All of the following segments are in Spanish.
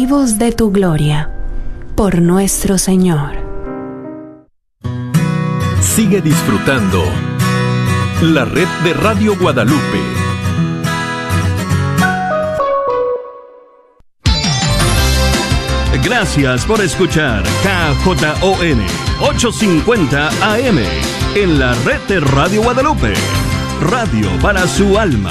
vivos de tu gloria, por nuestro Señor. Sigue disfrutando la red de Radio Guadalupe. Gracias por escuchar KJON 850 AM en la red de Radio Guadalupe. Radio para su alma.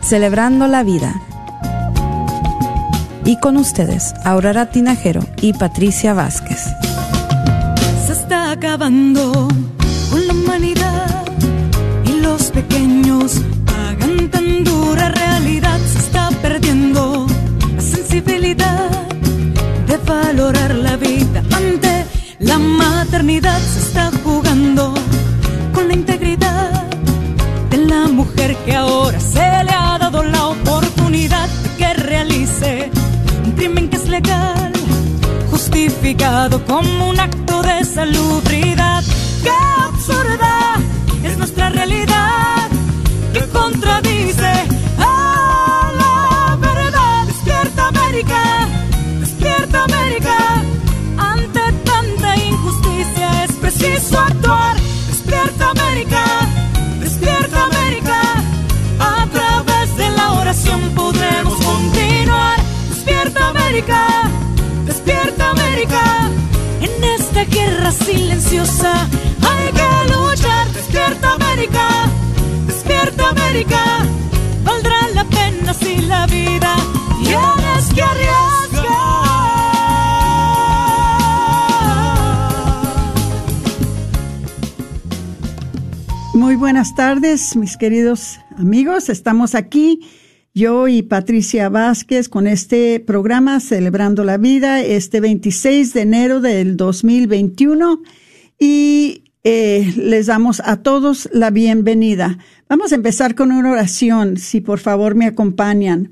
Celebrando la Vida. Y con ustedes, Aurora Tinajero y Patricia Vázquez. Se está acabando con la humanidad y los pequeños pagan tan dura realidad. Se está perdiendo la sensibilidad de valorar la vida ante la maternidad. Se está jugando con la integridad de la mujer que ahora como un acto de salubridad. ¡Qué absurda es nuestra realidad! que contradice silenciosa hay que luchar. Despierta América, despierta América, valdrá la pena si la vida tienes que arriesgar. Muy buenas tardes, mis queridos amigos. Estamos aquí, yo y Patricia Vázquez, con este programa Celebrando la Vida, este 26 de enero del 2021. Y eh, les damos a todos la bienvenida. Vamos a empezar con una oración, si por favor me acompañan.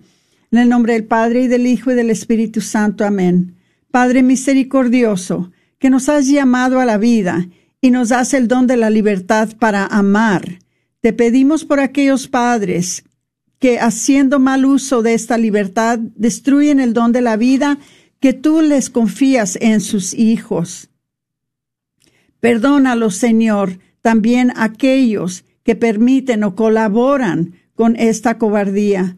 En el nombre del Padre y del Hijo y del Espíritu Santo. Amén. Padre misericordioso, que nos has llamado a la vida y nos das el don de la libertad para amar. Te pedimos por aquellos padres que haciendo mal uso de esta libertad destruyen el don de la vida que tú les confías en sus hijos. Perdónalos, Señor, también aquellos que permiten o colaboran con esta cobardía.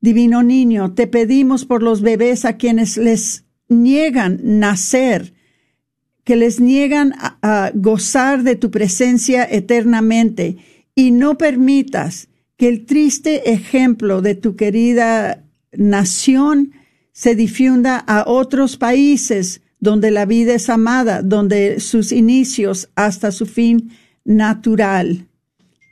Divino niño, te pedimos por los bebés a quienes les niegan nacer, que les niegan a, a gozar de tu presencia eternamente, y no permitas que el triste ejemplo de tu querida nación se difunda a otros países donde la vida es amada, donde sus inicios hasta su fin natural.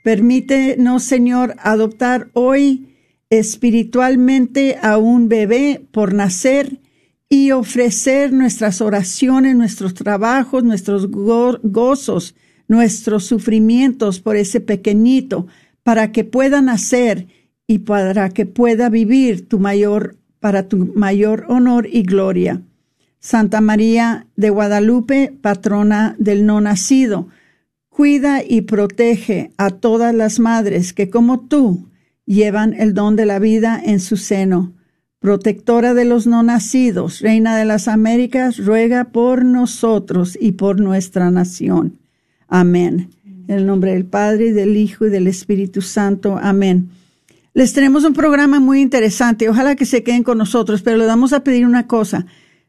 Permítenos, Señor, adoptar hoy espiritualmente a un bebé por nacer y ofrecer nuestras oraciones, nuestros trabajos, nuestros go gozos, nuestros sufrimientos por ese pequeñito, para que pueda nacer y para que pueda vivir tu mayor, para tu mayor honor y gloria. Santa María de Guadalupe, patrona del no nacido, cuida y protege a todas las madres que como tú llevan el don de la vida en su seno. Protectora de los no nacidos, Reina de las Américas, ruega por nosotros y por nuestra nación. Amén. En el nombre del Padre, y del Hijo y del Espíritu Santo. Amén. Les tenemos un programa muy interesante. Ojalá que se queden con nosotros, pero le vamos a pedir una cosa,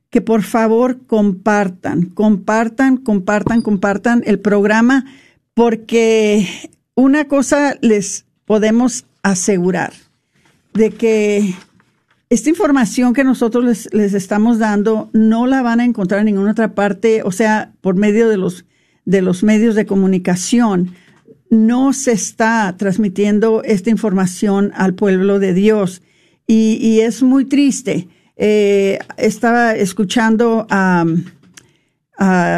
que por favor compartan, compartan, compartan, compartan el programa, porque una cosa les podemos asegurar, de que esta información que nosotros les, les, estamos dando no la van a encontrar en ninguna otra parte, o sea, por medio de los, de los medios de comunicación. no se está transmitiendo esta información al pueblo de Dios. Y, es muy triste. Eh, estaba escuchando a,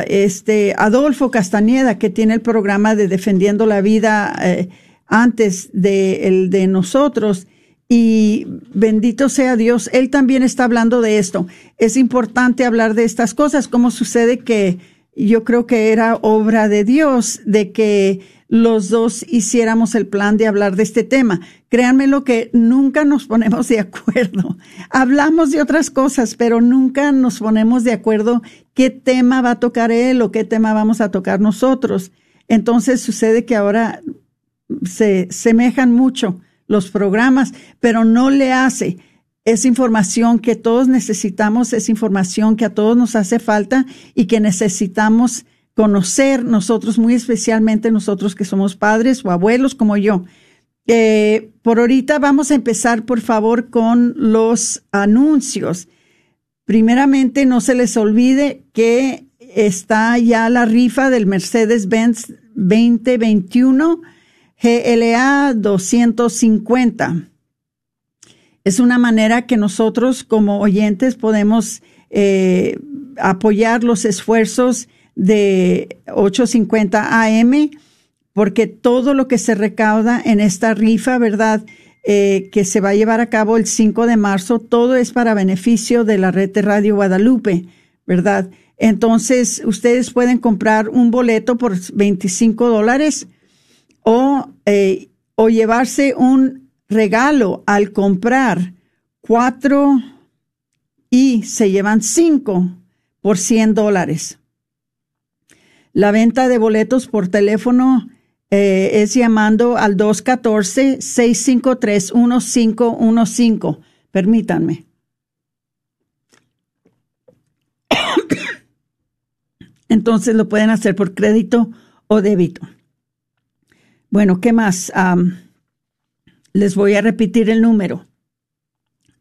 este Adolfo Castañeda, que tiene el programa de Defendiendo la Vida eh, antes de el de nosotros. Y bendito sea Dios, él también está hablando de esto. Es importante hablar de estas cosas, como sucede que yo creo que era obra de Dios de que los dos hiciéramos el plan de hablar de este tema. Créanme lo que nunca nos ponemos de acuerdo. Hablamos de otras cosas, pero nunca nos ponemos de acuerdo qué tema va a tocar él o qué tema vamos a tocar nosotros. Entonces sucede que ahora se semejan mucho los programas, pero no le hace es información que todos necesitamos, es información que a todos nos hace falta y que necesitamos conocer nosotros, muy especialmente nosotros que somos padres o abuelos como yo. Eh, por ahorita vamos a empezar, por favor, con los anuncios. Primeramente, no se les olvide que está ya la rifa del Mercedes-Benz 2021 GLA 250 es una manera que nosotros como oyentes podemos eh, apoyar los esfuerzos de 850 AM, porque todo lo que se recauda en esta rifa, ¿verdad? Eh, que se va a llevar a cabo el 5 de marzo, todo es para beneficio de la red de Radio Guadalupe, ¿verdad? Entonces, ustedes pueden comprar un boleto por 25 dólares eh, o llevarse un regalo al comprar cuatro y se llevan cinco por 100 dólares. La venta de boletos por teléfono eh, es llamando al 214-653-1515. Permítanme. Entonces lo pueden hacer por crédito o débito. Bueno, ¿qué más? Les voy a repetir el número.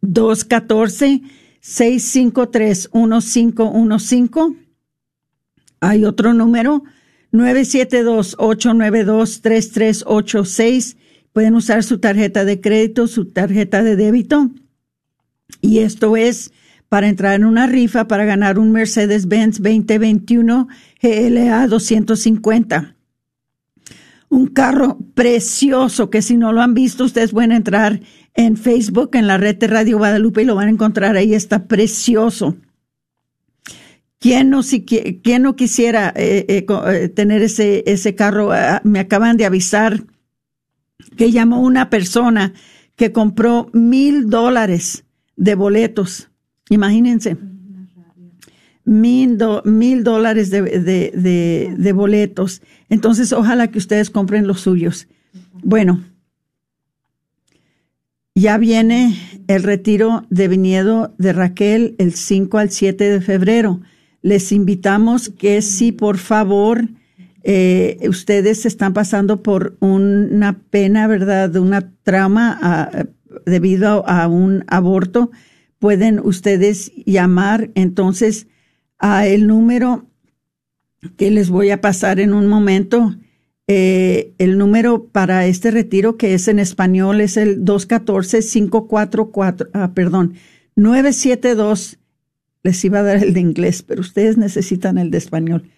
214-653-1515. Hay otro número, 972-892-3386. Pueden usar su tarjeta de crédito, su tarjeta de débito. Y esto es para entrar en una rifa para ganar un Mercedes-Benz 2021 GLA 250 un carro precioso que si no lo han visto, ustedes pueden entrar en Facebook, en la red de Radio Guadalupe y lo van a encontrar ahí, está precioso. ¿Quién no, si, quién no quisiera eh, eh, eh, tener ese, ese carro? Ah, me acaban de avisar que llamó una persona que compró mil dólares de boletos. Imagínense mil, mil dólares de, de, de, boletos. Entonces, ojalá que ustedes compren los suyos. Bueno, ya viene el retiro de viñedo de Raquel el 5 al 7 de febrero. Les invitamos que si por favor eh, ustedes están pasando por una pena, ¿verdad? De una trauma ah, debido a un aborto, pueden ustedes llamar. Entonces, a el número que les voy a pasar en un momento. Eh, el número para este retiro que es en español es el 214-544, ah, perdón, 972. Les iba a dar el de inglés, pero ustedes necesitan el de español.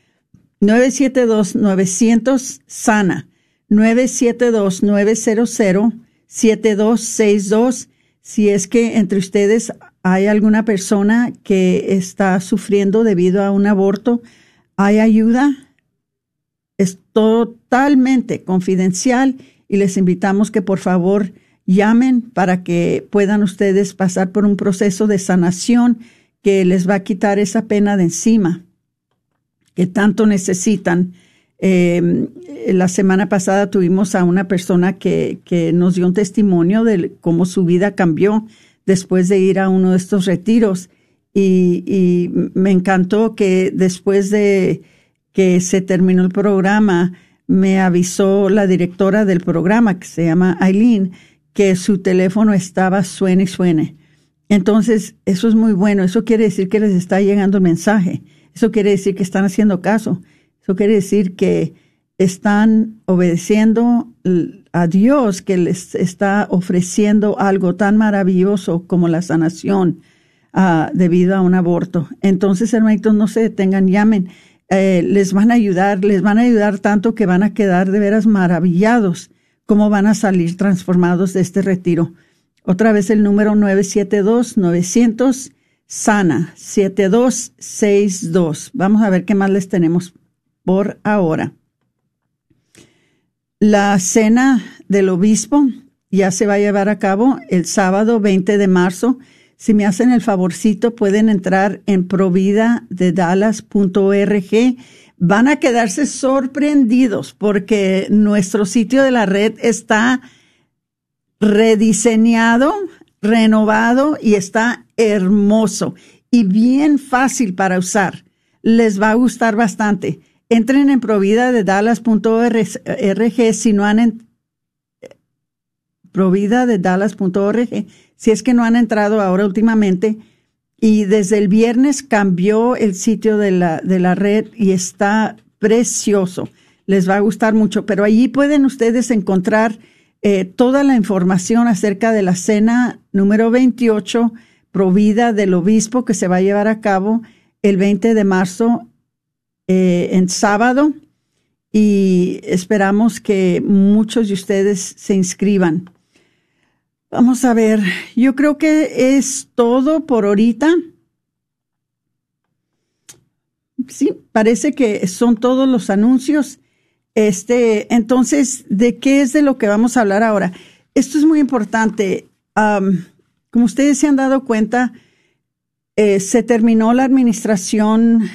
972-900 sana. 972-900-7262. Si es que entre ustedes hay alguna persona que está sufriendo debido a un aborto, hay ayuda. Es totalmente confidencial y les invitamos que por favor llamen para que puedan ustedes pasar por un proceso de sanación que les va a quitar esa pena de encima que tanto necesitan. Em, la semana pasada tuvimos a una persona que, que nos dio un testimonio de cómo su vida cambió después de ir a uno de estos retiros. Y, me encantó que después de que se terminó el programa, me avisó la directora del programa, que se llama Aileen, que su teléfono estaba suene y suene. Entonces, eso es muy bueno. Eso quiere decir que les está llegando el mensaje. Eso quiere decir que están haciendo caso. Eso quiere decir que están obedeciendo a Dios que les está ofreciendo algo tan maravilloso como la sanación uh, debido a un aborto. Entonces, hermanitos, no se detengan, llamen. Eh, les van a ayudar, les van a ayudar tanto que van a quedar de veras maravillados cómo van a salir transformados de este retiro. Otra vez el número 972-900 Sana 7262. Vamos a ver qué más les tenemos por ahora. La cena del obispo ya se va a llevar a cabo el sábado 20 de marzo si me hacen el favorcito, pueden entrar en providadedallas.org. Van a quedarse sorprendidos porque nuestro sitio de la red está rediseñado, renovado y está hermoso y bien fácil para usar. Les va a gustar bastante. Entren en providadedallas.org si no han si es que no han entrado ahora últimamente. Y desde el viernes cambió el sitio de la, de la red y está precioso. Les va a gustar mucho, pero allí pueden ustedes encontrar eh, toda la información acerca de la cena número 28, provida del obispo, que se va a llevar a cabo el 20 de marzo eh, en sábado. Y esperamos que muchos de ustedes se inscriban. Vamos a ver, yo creo que es todo por ahorita. Sí, parece que son todos los anuncios. Este, entonces, ¿de qué es de lo que vamos a hablar ahora? Esto es muy importante. como ustedes se han dado cuenta, eh, se terminó la administración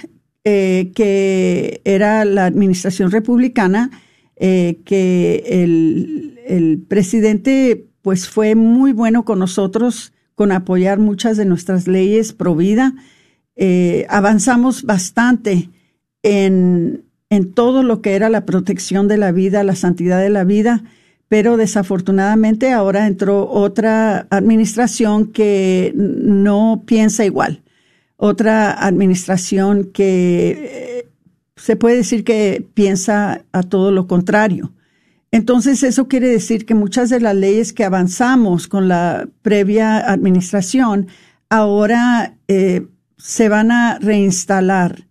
eh, que era la administración republicana, eh, que el, presidente pues fue muy bueno con nosotros, con apoyar muchas de nuestras leyes pro vida. Eh, avanzamos bastante en, en todo lo que era la protección de la vida, la santidad de la vida, pero desafortunadamente ahora entró otra administración que no piensa igual, otra administración que eh, se puede decir que piensa a todo lo contrario. Entonces, eso quiere decir que muchas de las leyes que avanzamos con la previa administración ahora eh, se van a reinstalar,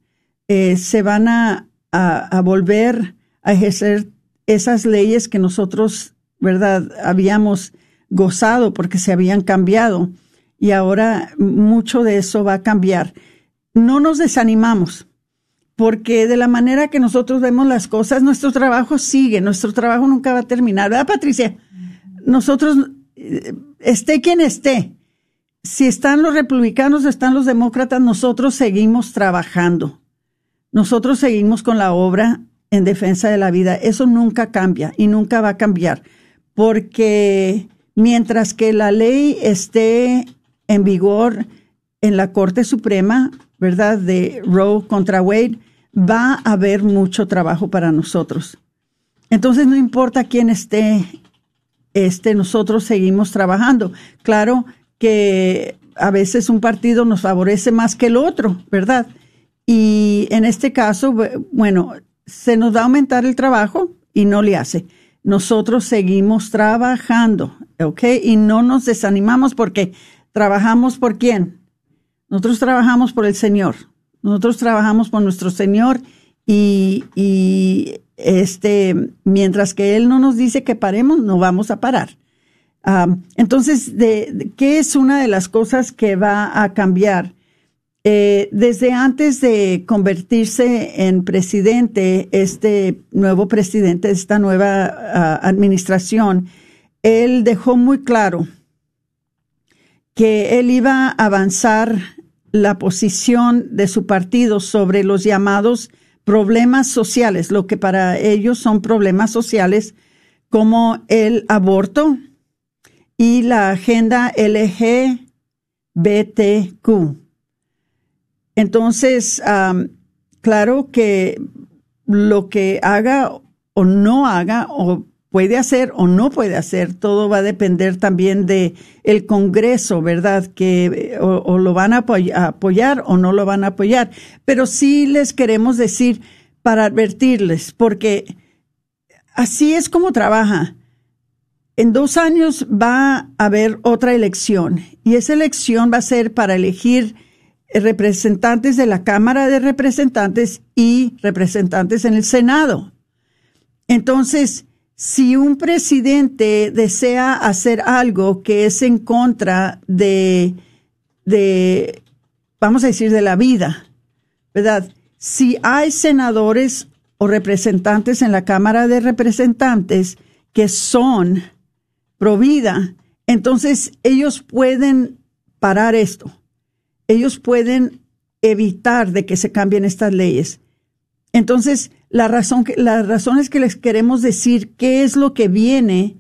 eh, se van a, a, volver a ejercer esas leyes que nosotros, ¿verdad?, habíamos gozado porque se habían cambiado y ahora mucho de eso va a cambiar. No nos desanimamos porque de la manera que nosotros vemos las cosas, nuestro trabajo sigue, nuestro trabajo nunca va a terminar, ¿verdad, Patricia? Nosotros, eh, esté quien esté, si están los republicanos, están los demócratas, nosotros seguimos trabajando. Nosotros seguimos con la obra en defensa de la vida. Eso nunca cambia y nunca va a cambiar, porque mientras que la ley esté en vigor en la Corte Suprema, ¿verdad? De Roe contra Wade, va a haber mucho trabajo para nosotros. Entonces, no importa quién esté, este, nosotros seguimos trabajando. Claro que a veces un partido nos favorece más que el otro, ¿verdad? Y en este caso, bueno, se nos va a aumentar el trabajo y no le hace. Nosotros seguimos trabajando, ¿ok? Y no nos desanimamos porque trabajamos por quién? Nosotros trabajamos por el Señor. Nosotros trabajamos por nuestro Señor y, y este, mientras que Él no nos dice que paremos, no vamos a parar. entonces, de, ¿qué es una de las cosas que va a cambiar? Eh, desde antes de convertirse en presidente, este nuevo presidente de esta nueva ah, administración, él dejó muy claro que él iba a avanzar la posición de su partido sobre los llamados problemas sociales, lo que para ellos son problemas sociales como el aborto y la agenda LGBTQ. Entonces, claro que lo que haga o no haga o puede hacer o no puede hacer, todo va a depender también de el Congreso, ¿verdad? Que o, lo van a apoyar, o no lo van a apoyar. Pero sí les queremos decir para advertirles, porque así es como trabaja. En dos años va a haber otra elección y esa elección va a ser para elegir representantes de la Cámara de Representantes y representantes en el Senado. Entonces, si un presidente desea hacer algo que es en contra de, de, vamos a decir, de la vida, ¿verdad? Si hay senadores o representantes en la Cámara de Representantes que son pro vida, entonces ellos pueden parar esto. Ellos pueden evitar de que se cambien estas leyes. Entonces, la razón que, las razones que les queremos decir qué es lo que viene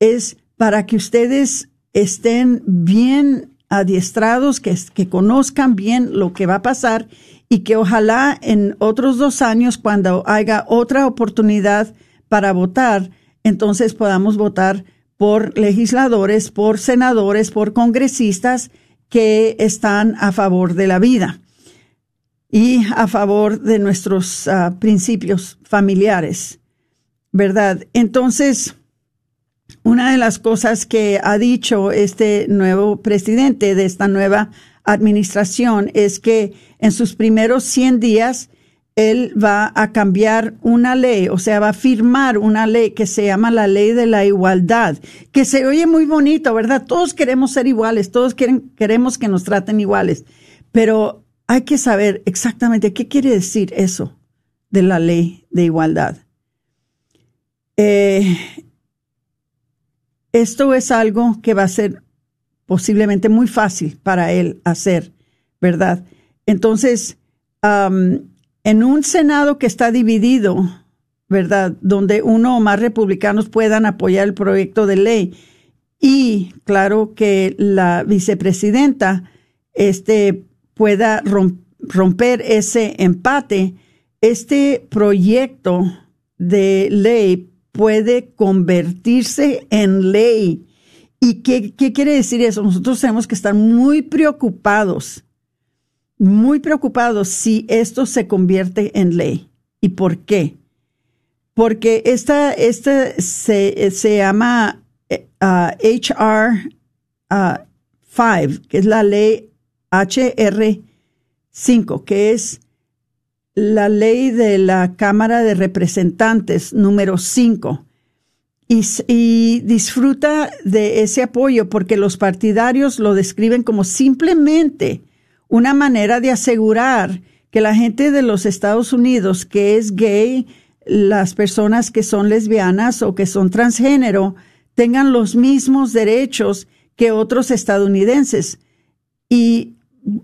es para que ustedes estén bien adiestrados, que, que conozcan bien lo que va a pasar y que ojalá en otros dos años, cuando haya otra oportunidad para votar, entonces podamos votar por legisladores, por senadores, por congresistas que están a favor de la vida y a favor de nuestros ah, principios familiares, ¿verdad? Entonces, una de las cosas que ha dicho este nuevo presidente de esta nueva administración es que en sus primeros 100 días él va a cambiar una ley, o sea, va a firmar una ley que se llama la ley de la igualdad, que se oye muy bonito, ¿verdad? Todos queremos ser iguales, todos quieren, queremos que nos traten iguales, pero hay que saber exactamente qué quiere decir eso de la ley de igualdad. Eh, esto es algo que va a ser posiblemente muy fácil para él hacer, ¿verdad? Entonces, en un Senado que está dividido, ¿verdad? Donde uno o más republicanos puedan apoyar el proyecto de ley y, claro, que la vicepresidenta este, pueda romper ese empate, este proyecto de ley puede convertirse en ley. ¿Y qué, qué, quiere decir eso? Nosotros tenemos que estar muy preocupados, muy preocupados si esto se convierte en ley. ¿Y por qué? Porque esta, se, se llama HR uh, 5, que es la ley HR5, que es la ley de la Cámara de Representantes número 5. Y, y, disfruta de ese apoyo porque los partidarios lo describen como simplemente una manera de asegurar que la gente de los Estados Unidos que es gay, las personas que son lesbianas o que son transgénero, tengan los mismos derechos que otros estadounidenses. Y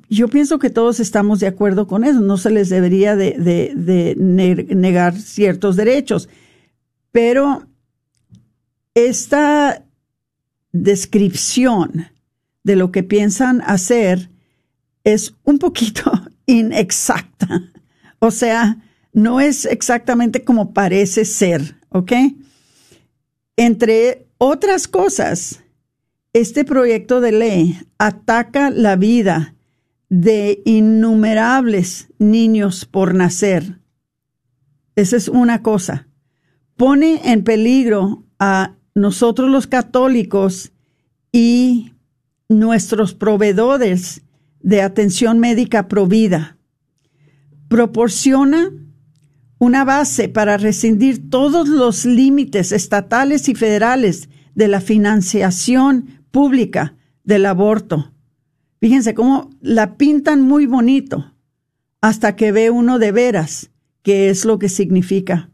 yo pienso que todos estamos de acuerdo con eso. No se les debería de, negar ciertos derechos. Pero esta descripción de lo que piensan hacer es un poquito inexacta. O sea, no es exactamente como parece ser, ¿ok? Entre otras cosas, este proyecto de ley ataca la vida de innumerables niños por nacer. Esa es una cosa. Pone en peligro a nosotros los católicos y nuestros proveedores de atención médica provida. Proporciona una base para rescindir todos los límites estatales y federales de la financiación pública del aborto Fíjense cómo la pintan muy bonito hasta que ve uno de veras qué es lo que significa.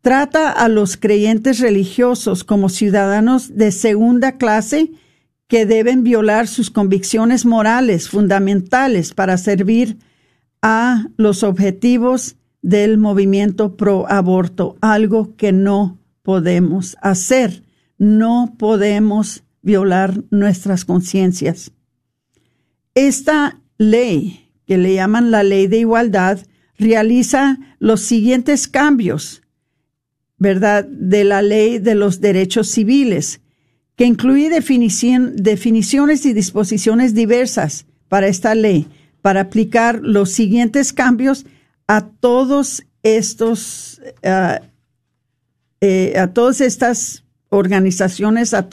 Trata a los creyentes religiosos como ciudadanos de segunda clase que deben violar sus convicciones morales fundamentales para servir a los objetivos del movimiento pro aborto, algo que no podemos hacer. No podemos violar nuestras conciencias. Esta ley, que le llaman la ley de igualdad, realiza los siguientes cambios, ¿verdad?, de la ley de los derechos civiles, que incluye definiciones y disposiciones diversas para esta ley, para aplicar los siguientes cambios a todos estos uh, eh, a todas estas organizaciones, a,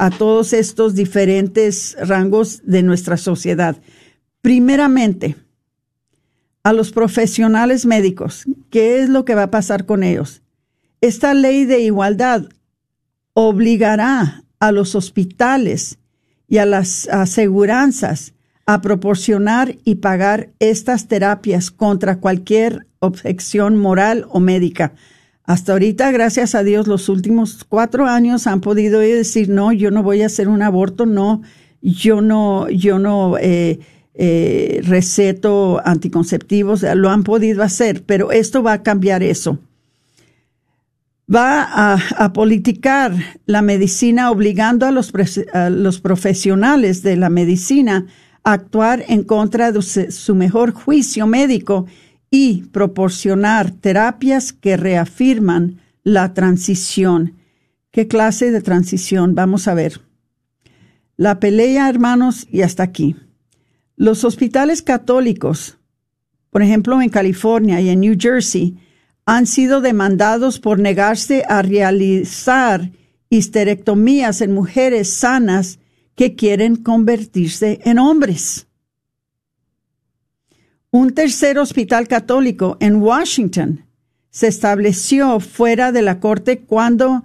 a todos estos diferentes rangos de nuestra sociedad. Primeramente, a los profesionales médicos, ¿qué es lo que va a pasar con ellos? Esta ley de igualdad obligará a los hospitales y a las aseguranzas a proporcionar y pagar estas terapias contra cualquier objeción moral o médica. Hasta ahorita, gracias a Dios, los últimos cuatro años han podido decir, no, yo no voy a hacer un aborto, no, yo no, yo no eh, eh, receto anticonceptivos, lo han podido hacer, pero esto va a cambiar eso. Va a, politicar la medicina obligando a los profesionales de la medicina a actuar en contra de su mejor juicio médico y proporcionar terapias que reafirman la transición. ¿Qué clase de transición? Vamos a ver. La pelea, hermanos, y hasta aquí. Los hospitales católicos, por ejemplo, en California y en New Jersey, han sido demandados por negarse a realizar histerectomías en mujeres sanas que quieren convertirse en hombres. Un tercer hospital católico en Washington se estableció fuera de la corte cuando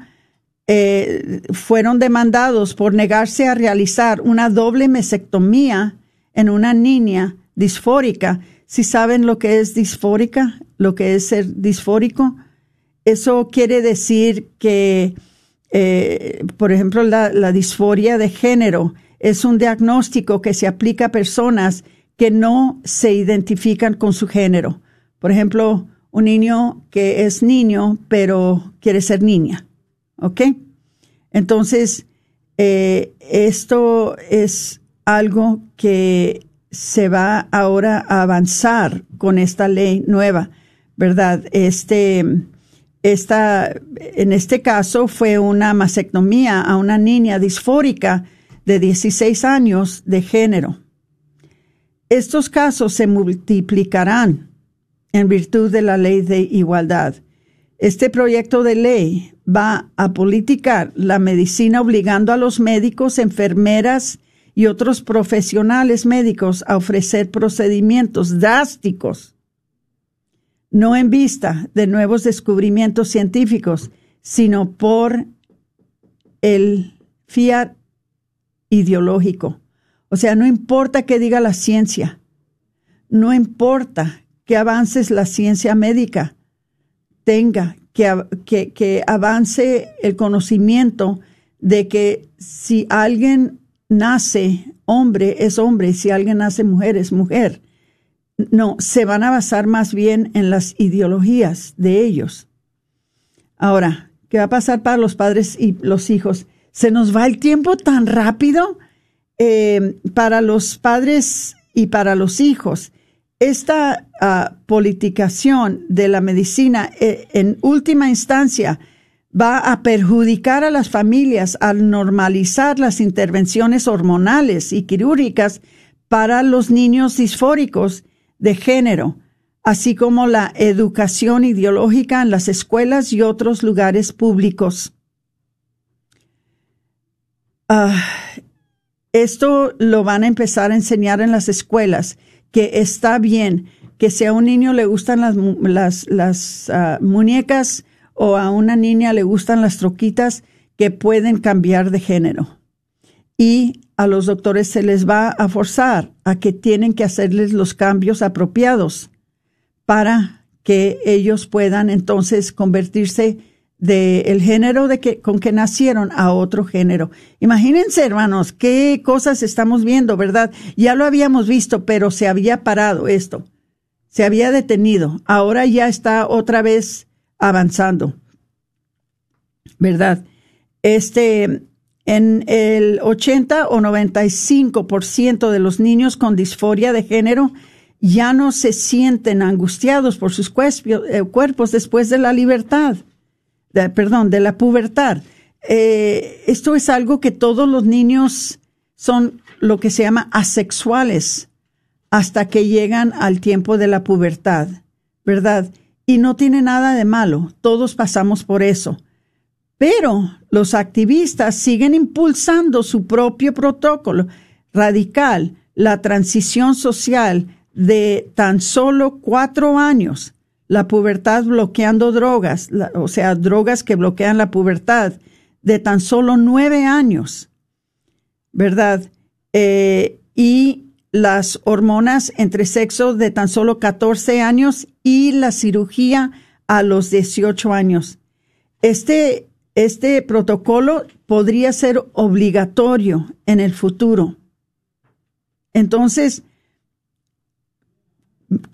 eh, fueron demandados por negarse a realizar una doble mesectomía en una niña disfórica. Si saben lo que es disfórica, lo que es ser disfórico, eso quiere decir que, eh, por ejemplo, la, la disforia de género es un diagnóstico que se aplica a personas que no se identifican con su género. Por ejemplo, un niño que es niño, pero quiere ser niña. ¿Ok? Entonces, eh, esto es algo que se va ahora a avanzar con esta ley nueva, ¿verdad? Este, esta, en este caso fue una mastectomía a una niña disfórica de 16 años de género. Estos casos se multiplicarán en virtud de la ley de igualdad. Este proyecto de ley va a politicar la medicina obligando a los médicos, enfermeras y otros profesionales médicos a ofrecer procedimientos drásticos, no en vista de nuevos descubrimientos científicos, sino por el fiat ideológico. O sea, no importa qué diga la ciencia, no importa que avances la ciencia médica, tenga que, que, avance el conocimiento de que si alguien nace hombre, es hombre, si alguien nace mujer, es mujer. No, se van a basar más bien en las ideologías de ellos. Ahora, ¿qué va a pasar para los padres y los hijos? Se nos va el tiempo tan rápido eh, para los padres y para los hijos. Esta uh, politicación de la medicina eh, en última instancia va a perjudicar a las familias al normalizar las intervenciones hormonales y quirúrgicas para los niños disfóricos de género, así como la educación ideológica en las escuelas y otros lugares públicos. Ah, esto lo van a empezar a enseñar en las escuelas, que está bien que si a un niño le gustan las, ah, muñecas o a una niña le gustan las troquitas, que pueden cambiar de género. Y a los doctores se les va a forzar a que tienen que hacerles los cambios apropiados para que ellos puedan entonces convertirse del género de que, con que nacieron a otro género. Imagínense, hermanos, qué cosas estamos viendo, ¿verdad? Ya lo habíamos visto, pero se había parado esto, se había detenido, ahora ya está otra vez avanzando, ¿verdad? Este, en el 80 o 95% de los niños con disforia de género ya no se sienten angustiados por sus eh, cuerpos después de la libertad perdón, de la pubertad. Eh, esto es algo que todos los niños son lo que se llama asexuales hasta que llegan al tiempo de la pubertad, ¿verdad? Y no tiene nada de malo, todos pasamos por eso. Pero los activistas siguen impulsando su propio protocolo radical, la transición social de tan solo cuatro años, la pubertad bloqueando drogas, o sea, drogas que bloquean la pubertad, de tan solo nueve años, ¿verdad? Eh, y las hormonas entre sexo de tan solo 14 años y la cirugía a los 18 años. Este, este protocolo podría ser obligatorio en el futuro. Entonces,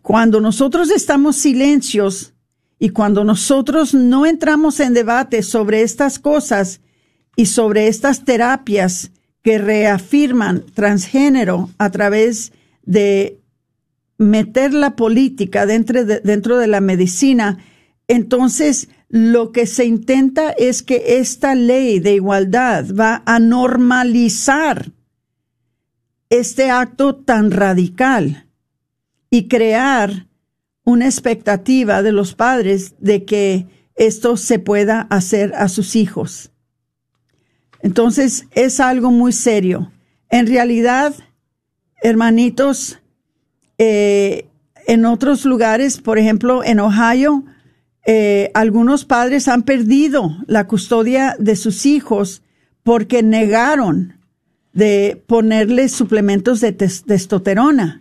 cuando nosotros estamos silencios y cuando nosotros no entramos en debate sobre estas cosas y sobre estas terapias que reafirman transgénero a través de meter la política dentro de, dentro de la medicina, entonces lo que se intenta es que esta ley de igualdad va a normalizar este acto tan radical y crear una expectativa de los padres de que esto se pueda hacer a sus hijos. Entonces es algo muy serio. En realidad, hermanitos, eh, en otros lugares, por ejemplo, en Ohio, eh, algunos padres han perdido la custodia de sus hijos porque negaron de ponerles suplementos de testosterona.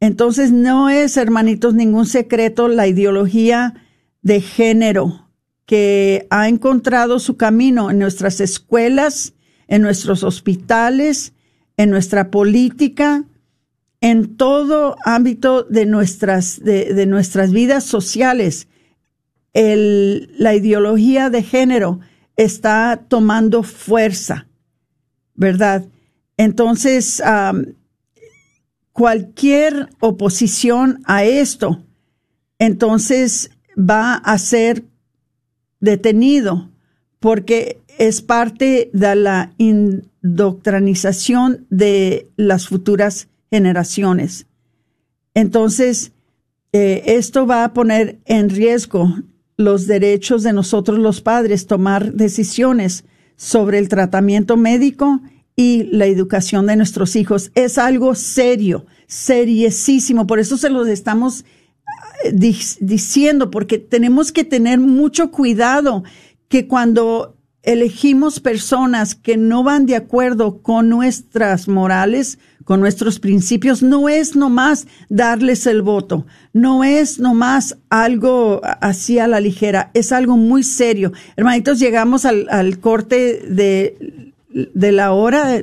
Entonces no es, hermanitos, ningún secreto la ideología de género que ha encontrado su camino en nuestras escuelas, en nuestros hospitales, en nuestra política, en todo ámbito de nuestras, de, nuestras vidas sociales. la ideología de género está tomando fuerza, ¿verdad? Entonces, cualquier oposición a esto, entonces va a ser detenido porque es parte de la indoctrinización de las futuras generaciones. Entonces, eh, esto va a poner en riesgo los derechos de nosotros los padres, tomar decisiones sobre el tratamiento médico y la educación de nuestros hijos. Es algo serio, seriesísimo. Por eso se los estamos eh, diciendo, porque tenemos que tener mucho cuidado que cuando elegimos personas que no van de acuerdo con nuestras morales, con nuestros principios, no es nomás darles el voto, no es nomás algo así a la ligera, es algo muy serio. Hermanitos, llegamos al, al corte de de la hora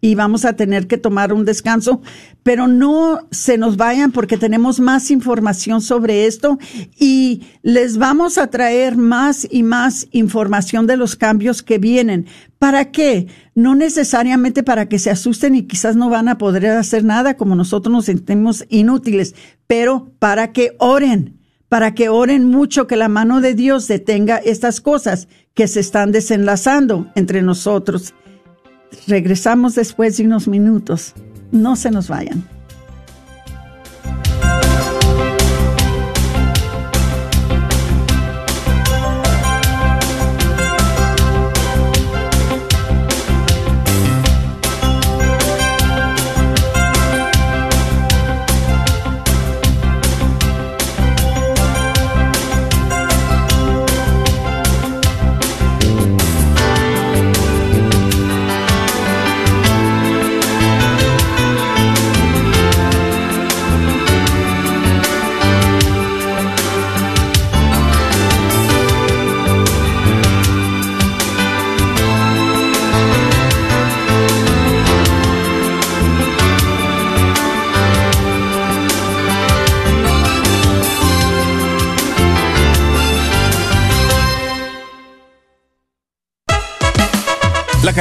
y vamos a tener que tomar un descanso, pero no se nos vayan porque tenemos más información sobre esto y les vamos a traer más y más información de los cambios que vienen. ¿Para qué? No necesariamente para que se asusten y quizás no van a poder hacer nada como nosotros nos sentimos inútiles, pero para que oren, para que oren mucho que la mano de Dios detenga estas cosas que se están desenlazando entre nosotros. Regresamos después de unos minutos. No se nos vayan.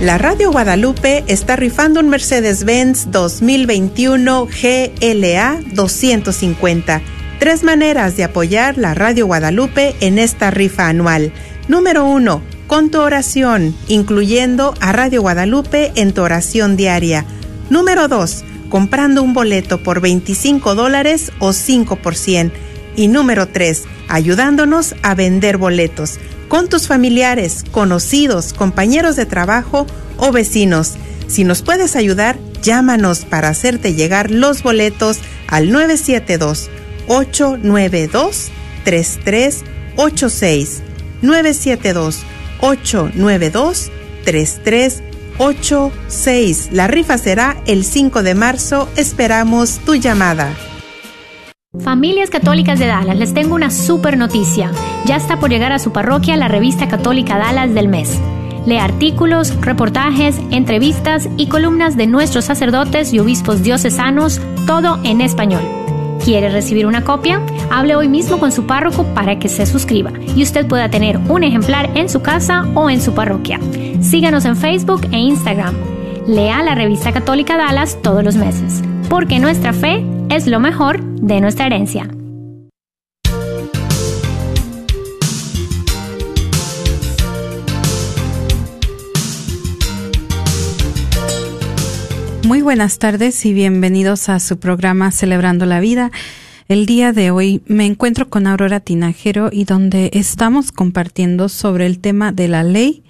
La Radio Guadalupe está rifando un Mercedes-Benz 2021 GLA 250. Tres maneras de apoyar la Radio Guadalupe en esta rifa anual. Número uno, con tu oración, incluyendo a Radio Guadalupe en tu oración diaria. Número dos, comprando un boleto por 25 dólares o 5 por 100. Y número tres, ayudándonos a vender boletos con tus familiares, conocidos, compañeros de trabajo o vecinos. Si nos puedes ayudar, llámanos para hacerte llegar los boletos al 972-892-3386. 972-892-3386. La rifa será el 5 de marzo. Esperamos tu llamada. Familias Católicas de Dallas, les tengo una super noticia. Ya está por llegar a su parroquia la revista católica Dallas del mes. Lee artículos, reportajes, entrevistas y columnas de nuestros sacerdotes y obispos diocesanos, todo en español. ¿Quiere recibir una copia? Hable hoy mismo con su párroco para que se suscriba y usted pueda tener un ejemplar en su casa o en su parroquia. Síganos en Facebook e Instagram. Lea la revista católica Dallas todos los meses, porque nuestra fe es lo mejor de nuestra herencia. Muy buenas tardes y bienvenidos a su programa Celebrando la Vida. El día de hoy me encuentro con Aurora Tinajero y donde estamos compartiendo sobre el tema de la ley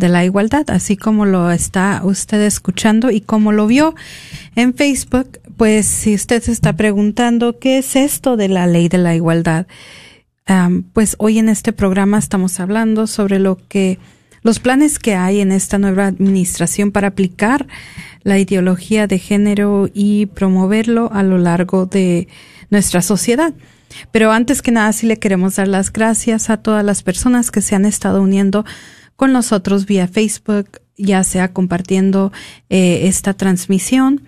de la igualdad, así como lo está usted escuchando y como lo vio en Facebook, pues si usted se está preguntando qué es esto de la ley de la igualdad, pues hoy en este programa estamos hablando sobre lo que los planes que hay en esta nueva administración para aplicar la ideología de género y promoverlo a lo largo de nuestra sociedad. Pero antes que nada, sí le queremos dar las gracias a todas las personas que se han estado uniendo con nosotros vía Facebook, ya sea compartiendo eh, esta transmisión,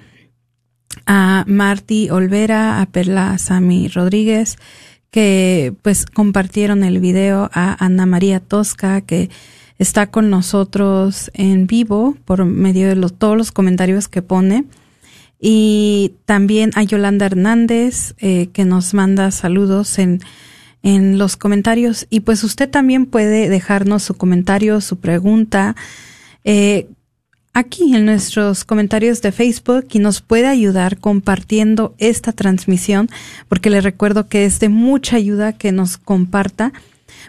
a Marty Olvera, a Perla Sami Rodríguez, que pues compartieron el video, a Ana María Tosca, que está con nosotros en vivo por medio de todos los comentarios que pone. Y también a Yolanda Hernández, eh, que nos manda saludos en en los comentarios y pues usted también puede dejarnos su comentario, su pregunta eh, aquí en nuestros comentarios de Facebook y nos puede ayudar compartiendo esta transmisión porque le recuerdo que es de mucha ayuda que nos comparta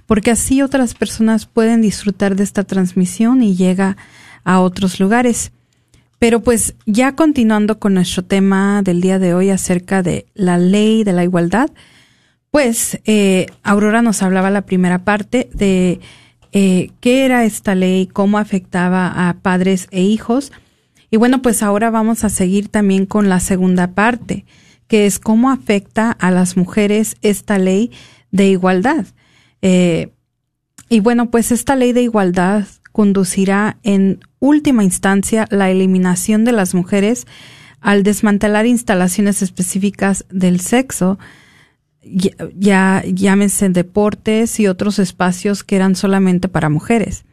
porque así otras personas pueden disfrutar de esta transmisión y llega a otros lugares. Pero pues ya continuando con nuestro tema del día de hoy acerca de la ley de la igualdad, pues eh, Aurora nos hablaba la primera parte de eh, qué era esta ley, cómo afectaba a padres e hijos. Y bueno, pues ahora vamos a seguir también con la segunda parte, que es cómo afecta a las mujeres esta ley de igualdad. Eh, y bueno, pues esta ley de igualdad conducirá en última instancia la eliminación de las mujeres al desmantelar instalaciones específicas del sexo, ya, llámense deportes y otros espacios que eran solamente para mujeres.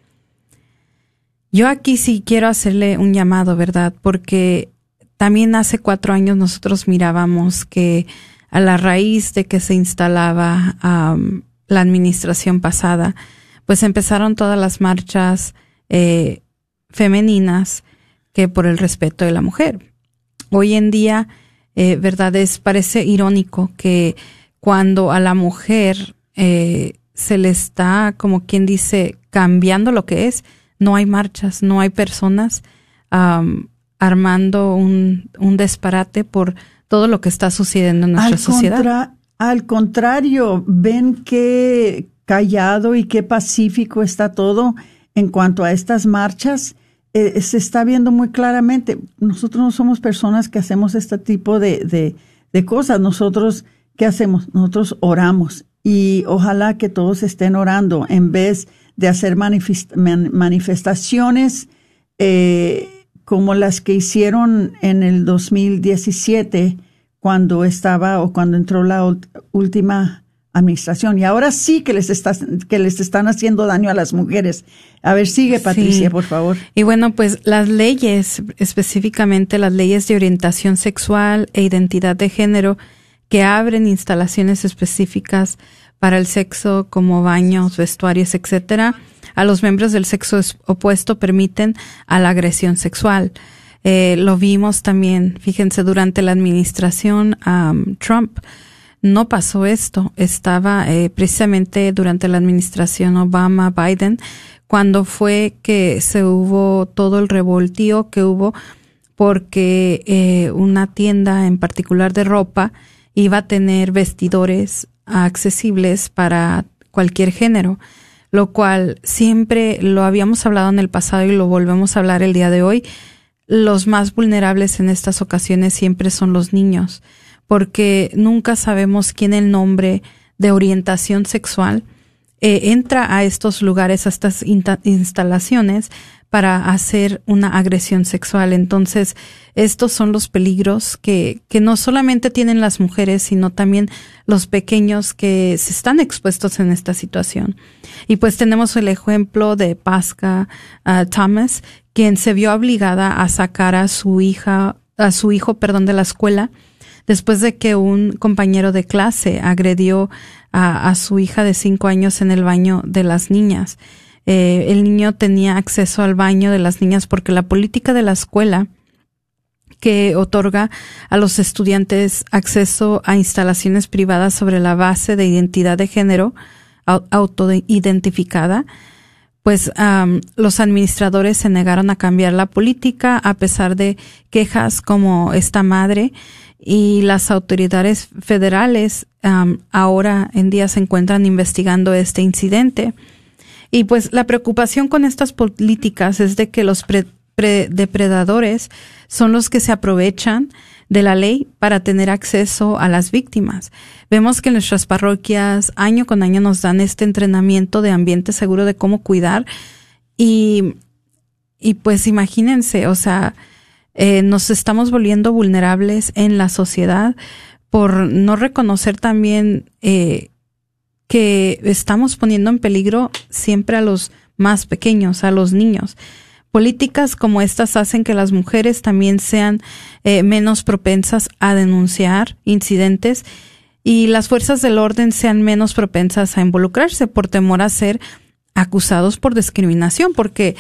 Yo aquí sí quiero hacerle un llamado, ¿verdad? Porque también hace cuatro años nosotros mirábamos que a la raíz de que se instalaba la administración pasada, pues empezaron todas las marchas eh, femeninas que por el respeto de la mujer. Hoy en día, eh, verdad, es, parece irónico que cuando a la mujer eh, se le está, como quien dice, cambiando lo que es, no hay marchas, no hay personas armando un, un, disparate por todo lo que está sucediendo en nuestra sociedad. al contrario, ven qué callado y qué pacífico está todo en cuanto a estas marchas. Eh, se está viendo muy claramente. Nosotros no somos personas que hacemos este tipo de, de, de cosas. Nosotros ¿qué hacemos? Nosotros oramos y ojalá que todos estén orando en vez de hacer manifestaciones eh, como las que hicieron en el 2017 cuando estaba o cuando entró la última administración. Y ahora sí que les, está, que les están haciendo daño a las mujeres. A ver, sigue Patricia, Sí. por favor. Y bueno, pues las leyes, específicamente las leyes de orientación sexual e identidad de género, que abren instalaciones específicas para el sexo como baños, vestuarios, etcétera, a los miembros del sexo es- opuesto permiten a la agresión sexual. Eh, lo vimos también, fíjense, durante la administración am, Trump. No pasó esto. Estaba eh, precisamente durante la administración Obama-Biden cuando fue que se hubo todo el revoltío que hubo porque eh, una tienda en particular de ropa iba a tener vestidores accesibles para cualquier género, lo cual siempre lo habíamos hablado en el pasado y lo volvemos a hablar el día de hoy. Los más vulnerables en estas ocasiones siempre son los niños, porque nunca sabemos quién el nombre de orientación sexual eh, entra a estos lugares, a estas instalaciones para hacer una agresión sexual. Entonces, estos son los peligros que, que no solamente tienen las mujeres, sino también los pequeños que se están expuestos en esta situación. Y pues tenemos el ejemplo de Pasca ah, Thomas, quien se vio obligada a sacar a su hija, a su hijo, perdón, de la escuela, después de que un compañero de clase agredió a, su hija de cinco años en el baño de las niñas. Eh, el niño tenía acceso al baño de las niñas porque la política de la escuela que otorga a los estudiantes acceso a instalaciones privadas sobre la base de identidad de género au- autoidentificada, pues los administradores se negaron a cambiar la política a pesar de quejas como esta madre y las autoridades federales ahora en día se encuentran investigando este incidente. Y pues la preocupación con estas políticas es de que los pre- pre- depredadores son los que se aprovechan de la ley para tener acceso a las víctimas. Vemos que nuestras parroquias año con año nos dan este entrenamiento de ambiente seguro de cómo cuidar y, y pues imagínense, o sea, eh, nos estamos volviendo vulnerables en la sociedad por no reconocer también eh, que estamos poniendo en peligro siempre a los más pequeños, a los niños. Políticas como estas hacen que las mujeres también sean eh, menos propensas a denunciar incidentes y las fuerzas del orden sean menos propensas a involucrarse por temor a ser acusados por discriminación, porque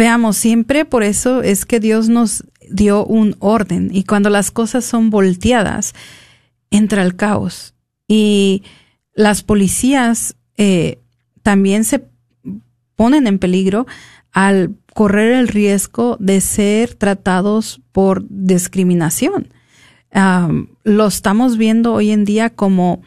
veamos, siempre por eso es que Dios nos dio un orden y cuando las cosas son volteadas, entra el caos. Y las policías eh, también se ponen en peligro al correr el riesgo de ser tratados por discriminación. Lo estamos viendo hoy en día como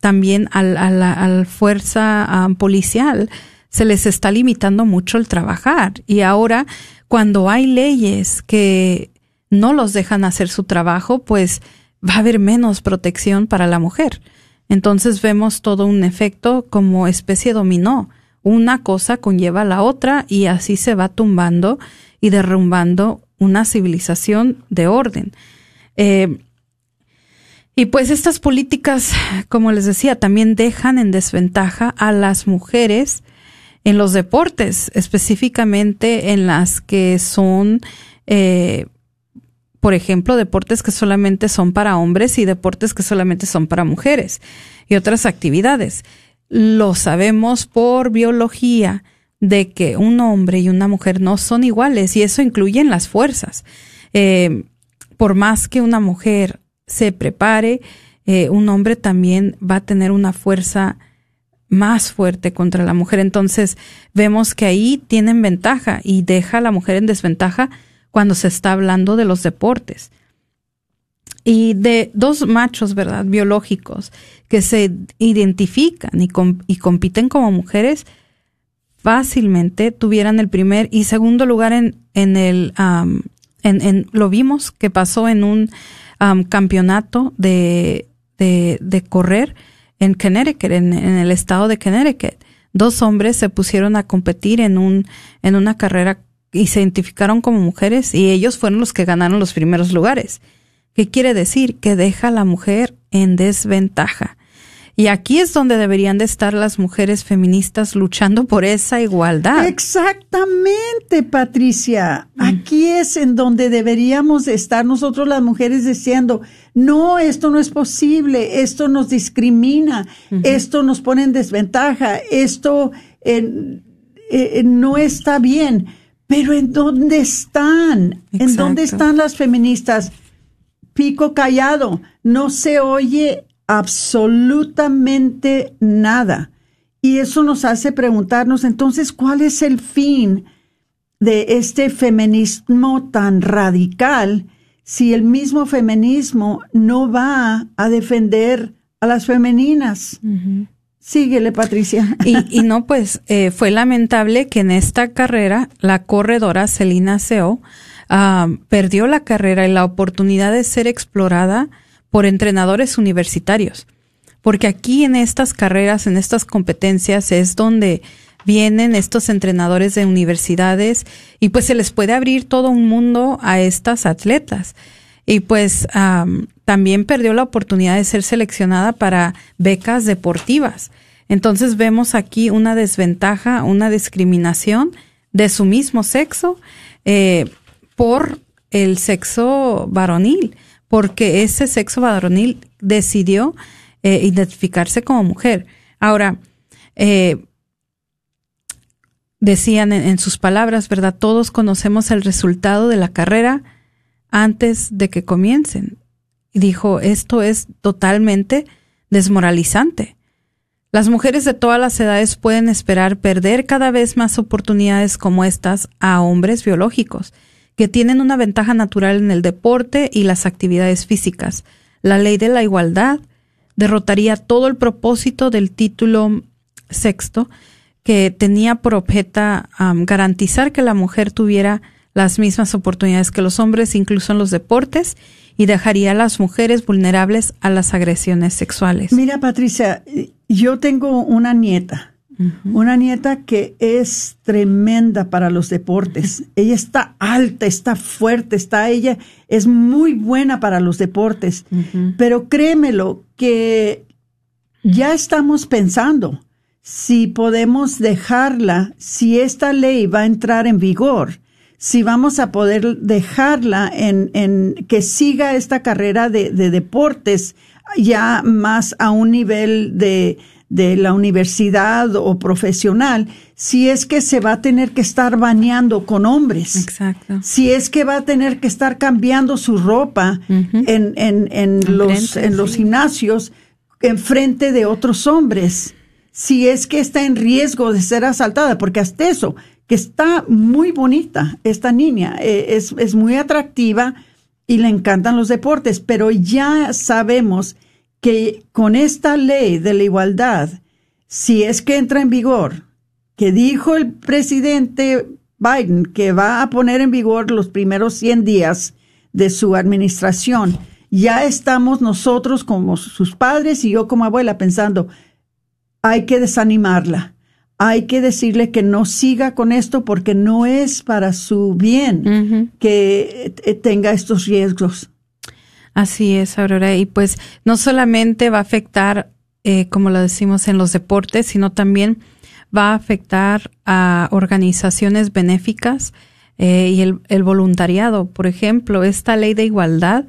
también al- fuerza policial se les está limitando mucho el trabajar y ahora cuando hay leyes que no los dejan hacer su trabajo, pues va a haber menos protección para la mujer. Entonces vemos todo un efecto como especie dominó. Una cosa conlleva a la otra y así se va tumbando y derrumbando una civilización de orden. Eh, y pues estas políticas, como les decía, también dejan en desventaja a las mujeres en los deportes, específicamente en las que son, eh, por ejemplo, deportes que solamente son para hombres y deportes que solamente son para mujeres y otras actividades. Lo sabemos por biología de que un hombre y una mujer no son iguales y eso incluye en las fuerzas. Eh, por más que una mujer se prepare, eh, un hombre también va a tener una fuerza más fuerte contra la mujer. Entonces vemos que ahí tienen ventaja y deja a la mujer en desventaja cuando se está hablando de los deportes. Y de dos machos, ¿verdad? Biológicos que se identifican y, com- y compiten como mujeres, fácilmente tuvieran el primer y segundo lugar en, en el, en, en- lo vimos que pasó en un am, campeonato de, de correr en Connecticut, en, el estado de Connecticut. Dos hombres se pusieron a competir en un, en una carrera y se identificaron como mujeres y ellos fueron los que ganaron los primeros lugares. ¿Qué quiere decir? Que deja a la mujer en desventaja. Y aquí es donde deberían de estar las mujeres feministas luchando por esa igualdad. Exactamente, Patricia. Aquí es en donde deberíamos de estar nosotros las mujeres diciendo, no, esto no es posible, esto nos discrimina, esto nos pone en desventaja, esto eh, eh, no está bien. Pero ¿en dónde están? ¿En dónde están las feministas? Pico callado, no se oye absolutamente nada. Y eso nos hace preguntarnos entonces cuál es el fin de este feminismo tan radical si el mismo feminismo no va a defender a las femeninas. Síguele, Patricia. Y, no, pues eh, fue lamentable que en esta carrera la corredora Celina Seo ah, perdió la carrera y la oportunidad de ser explorada por entrenadores universitarios. Porque aquí en estas carreras, en estas competencias, es donde vienen estos entrenadores de universidades y pues se les puede abrir todo un mundo a estas atletas. Y pues también perdió la oportunidad de ser seleccionada para becas deportivas. Entonces vemos aquí una desventaja, una discriminación de su mismo sexo eh, por el sexo varonil porque ese sexo varonil decidió eh, identificarse como mujer. Ahora, eh, decían en, sus palabras, ¿verdad? Todos conocemos el resultado de la carrera antes de que comiencen. Y dijo, esto es totalmente desmoralizante. Las mujeres de todas las edades pueden esperar perder cada vez más oportunidades como estas a hombres biológicos que tienen una ventaja natural en el deporte y las actividades físicas. La ley de la igualdad derrotaría todo el propósito del título sexto que tenía por objeto garantizar que la mujer tuviera las mismas oportunidades que los hombres, incluso en los deportes, y dejaría a las mujeres vulnerables a las agresiones sexuales. Mira, Patricia, yo tengo una nieta una nieta que es tremenda para los deportes. Ella está alta, está fuerte, está ella, es muy buena para los deportes. Pero créemelo que ya estamos pensando si podemos dejarla, si esta ley va a entrar en vigor, si vamos a poder dejarla en, en que siga esta carrera de deportes ya más a un nivel de, de la universidad o profesional, si es que se va a tener que estar bañando con hombres. Exacto. Si es que va a tener que estar cambiando su ropa en, en, en los, en los gimnasios en frente de otros hombres. Si es que está en riesgo de ser asaltada, porque hasta eso, que está muy bonita esta niña, eh, es, es muy atractiva y le encantan los deportes, pero ya sabemos que con esta ley de la igualdad, si es que entra en vigor, que dijo el presidente Biden que va a poner en vigor los primeros 100 días de su administración, ya estamos nosotros como sus padres y yo como abuela pensando, hay que desanimarla, hay que decirle que no siga con esto porque no es para su bien que eh, tenga estos riesgos. Así es, Aurora. Y pues no solamente va a afectar, eh, como lo decimos en los deportes, sino también va a afectar a organizaciones benéficas eh, y el, el, voluntariado. Por ejemplo, esta ley de igualdad,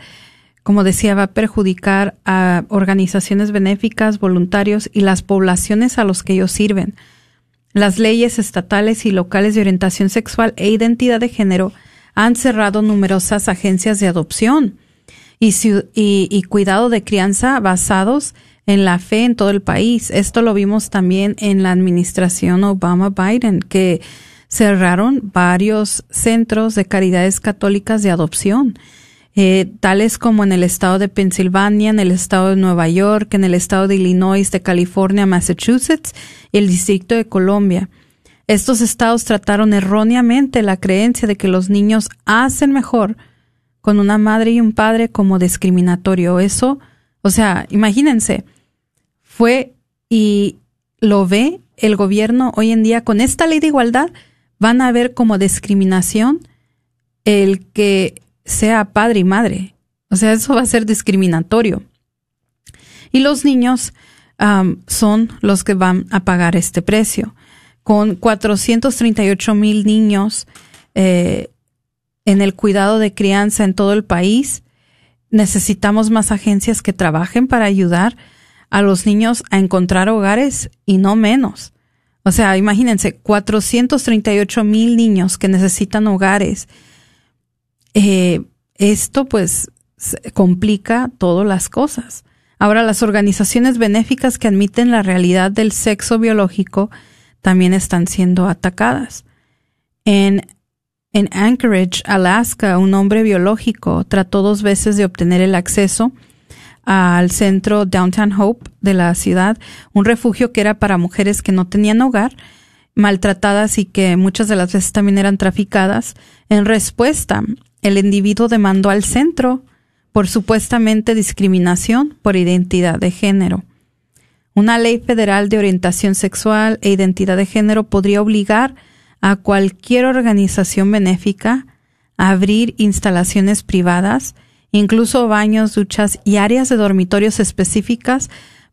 como decía, va a perjudicar a organizaciones benéficas, voluntarios y las poblaciones a los que ellos sirven. Las leyes estatales y locales de orientación sexual e identidad de género han cerrado numerosas agencias de adopción y, cuidado de crianza basados en la fe en todo el país. Esto lo vimos también en la administración Obama-Biden, que cerraron varios centros de caridades católicas de adopción, eh, tales como en el estado de Pensilvania, en el estado de Nueva York, en el estado de Illinois, de California, Massachusetts y el Distrito de Colombia. Estos estados trataron erróneamente la creencia de que los niños hacen mejor con una madre y un padre como discriminatorio. Eso, o sea, imagínense, fue y lo ve el gobierno hoy en día con esta ley de igualdad, van a ver como discriminación el que sea padre y madre. O sea, eso va a ser discriminatorio. Y los niños son los que van a pagar este precio. Con 438 mil niños eh, en el cuidado de crianza en todo el país, necesitamos más agencias que trabajen para ayudar a los niños a encontrar hogares y no menos. O sea, imagínense, 438 mil niños que necesitan hogares. Eh, esto pues complica todas las cosas. Ahora, las organizaciones benéficas que admiten la realidad del sexo biológico también están siendo atacadas. En, en Anchorage, Alaska, un hombre biológico trató dos veces de obtener el acceso al centro Downtown Hope de la ciudad, un refugio que era para mujeres que no tenían hogar, maltratadas y que muchas de las veces también eran traficadas. En respuesta, el individuo demandó al centro por supuestamente discriminación por identidad de género. Una ley federal de orientación sexual e identidad de género podría obligar cualquier organización benéfica a abrir instalaciones privadas, incluso baños, duchas y áreas de dormitorios específicas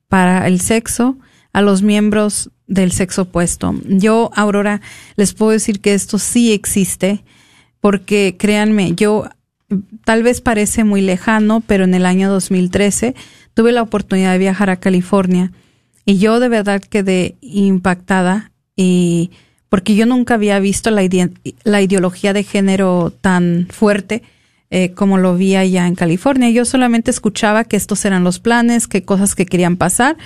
para el sexo a los miembros del sexo opuesto. Yo, Aurora, les puedo decir que esto sí existe, porque créanme, yo tal vez parece muy lejano, pero en el año 2013 tuve la oportunidad de viajar a California y yo de verdad quedé impactada y porque yo nunca había visto la, ideología de género tan fuerte eh, como lo vi allá en California. Yo solamente escuchaba que estos eran los planes, que cosas que querían pasar,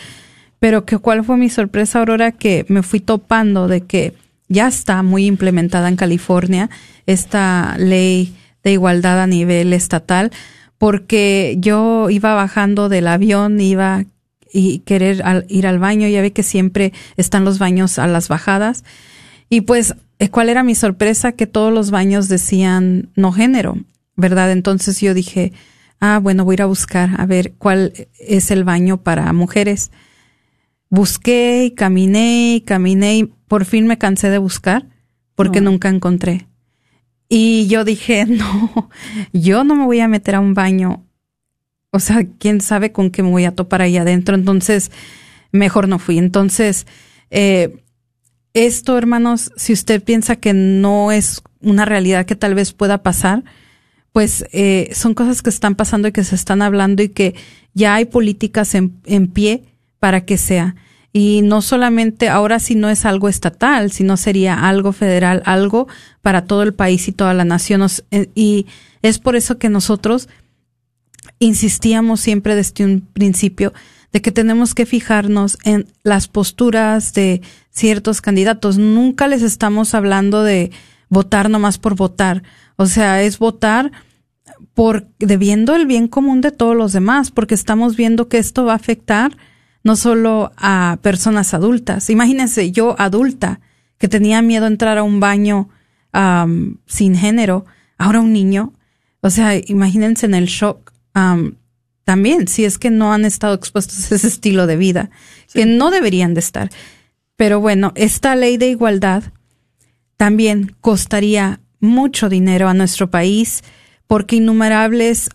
pero que cuál fue mi sorpresa, Aurora, que me fui topando de que ya está muy implementada en California esta ley de igualdad a nivel estatal, porque yo iba bajando del avión, iba y querer ir al baño, ya ve que siempre están los baños a las bajadas. Y pues, eh, ¿cuál era mi sorpresa? Que todos los baños decían no género, ¿verdad? Entonces yo dije, ah, bueno, voy a ir a buscar a ver cuál es el baño para mujeres. Busqué y caminé y caminé y por fin me cansé de buscar porque nunca encontré. Y yo dije, no, yo no me voy a meter a un baño. O sea, quién sabe con qué me voy a topar ahí adentro. Entonces, mejor no fui. Entonces, eh, esto, hermanos, si usted piensa que no es una realidad que tal vez pueda pasar, pues eh, son cosas que están pasando y que se están hablando y que ya hay políticas en, en pie para que sea. Y no solamente ahora si no es algo estatal, sino sería algo federal, algo para todo el país y toda la nación. Eh, y es por eso que nosotros insistíamos siempre desde un principio de que tenemos que fijarnos en las posturas de ciertos candidatos. Nunca les estamos hablando de votar nomás por votar. O sea, es votar por debiendo el bien común de todos los demás, porque estamos viendo que esto va a afectar no solo a personas adultas. Imagínense, yo adulta, que tenía miedo a entrar a un baño sin género, ahora un niño. O sea, imagínense en el shock. También, si es que no han estado expuestos a ese estilo de vida, que no deberían de estar. Pero bueno, esta ley de igualdad también costaría mucho dinero a nuestro país porque innumerables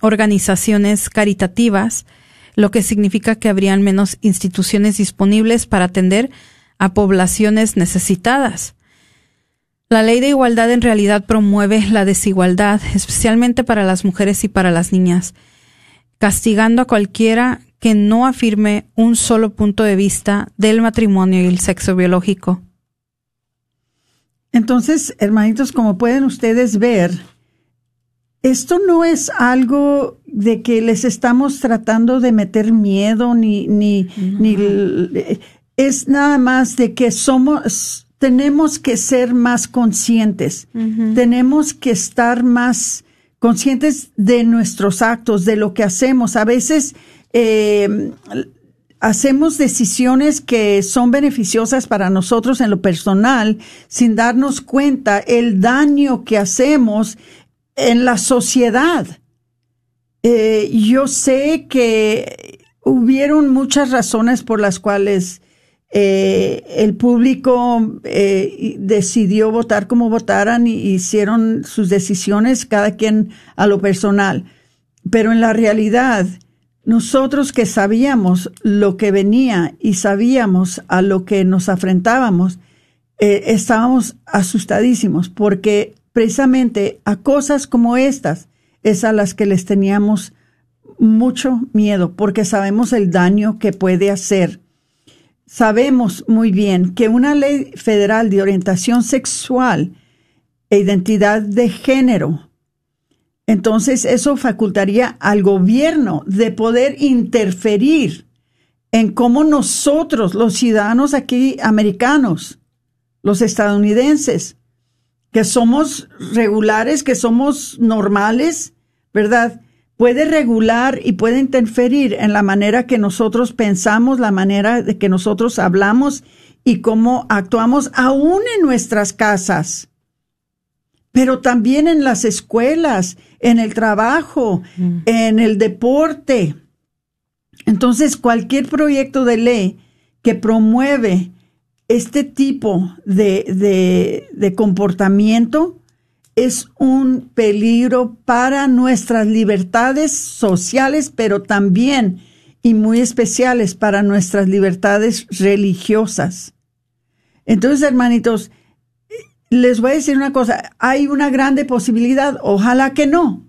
organizaciones caritativas lo que significa que habrían menos instituciones disponibles para atender a poblaciones necesitadas. La ley de igualdad en realidad promueve la desigualdad, especialmente para las mujeres y para las niñas, castigando a cualquiera que no afirme un solo punto de vista del matrimonio y el sexo biológico. Entonces, hermanitos, como pueden ustedes ver, esto no es algo de que les estamos tratando de meter miedo ni, ni, ni es nada más de que somos, tenemos que ser más conscientes, tenemos que estar más conscientes de nuestros actos, de lo que hacemos. A veces eh, hacemos decisiones que son beneficiosas para nosotros en lo personal sin darnos cuenta el daño que hacemos en la sociedad. Eh, yo sé que hubieron muchas razones por las cuales eh, el público eh, decidió votar como votaran y hicieron sus decisiones, cada quien a lo personal. Pero en la realidad, nosotros que sabíamos lo que venía y sabíamos a lo que nos afrentábamos, eh, estábamos asustadísimos porque precisamente a cosas como estas es a las que les teníamos mucho miedo porque sabemos el daño que puede hacer. Sabemos muy bien que una ley federal de orientación sexual e identidad de género, entonces eso facultaría al gobierno de poder interferir en cómo nosotros, los ciudadanos aquí americanos, los estadounidenses, que somos regulares, que somos normales, ¿verdad? Puede regular y puede interferir en la manera que nosotros pensamos, la manera de que nosotros hablamos y cómo actuamos aún en nuestras casas, pero también en las escuelas, en el trabajo, mm. en el deporte. Entonces, cualquier proyecto de ley que promueve este tipo de, de, comportamiento es un peligro para nuestras libertades sociales, pero también y muy especiales para nuestras libertades religiosas. Entonces, hermanitos, les voy a decir una cosa, hay una grande posibilidad, ojalá que no,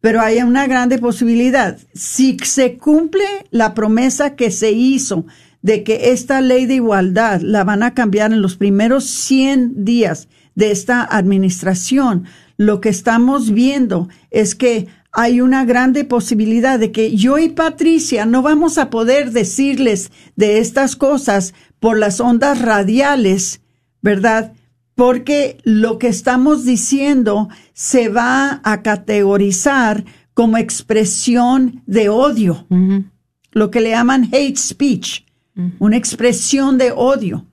pero hay una grande posibilidad. Si se cumple la promesa que se hizo de que esta ley de igualdad la van a cambiar en los primeros 100 días de esta administración, lo que estamos viendo es que hay una grande posibilidad de que yo y Patricia no vamos a poder decirles de estas cosas por las ondas radiales, ¿verdad? Porque lo que estamos diciendo se va a categorizar como expresión de odio, lo que le llaman hate speech una expresión de odio.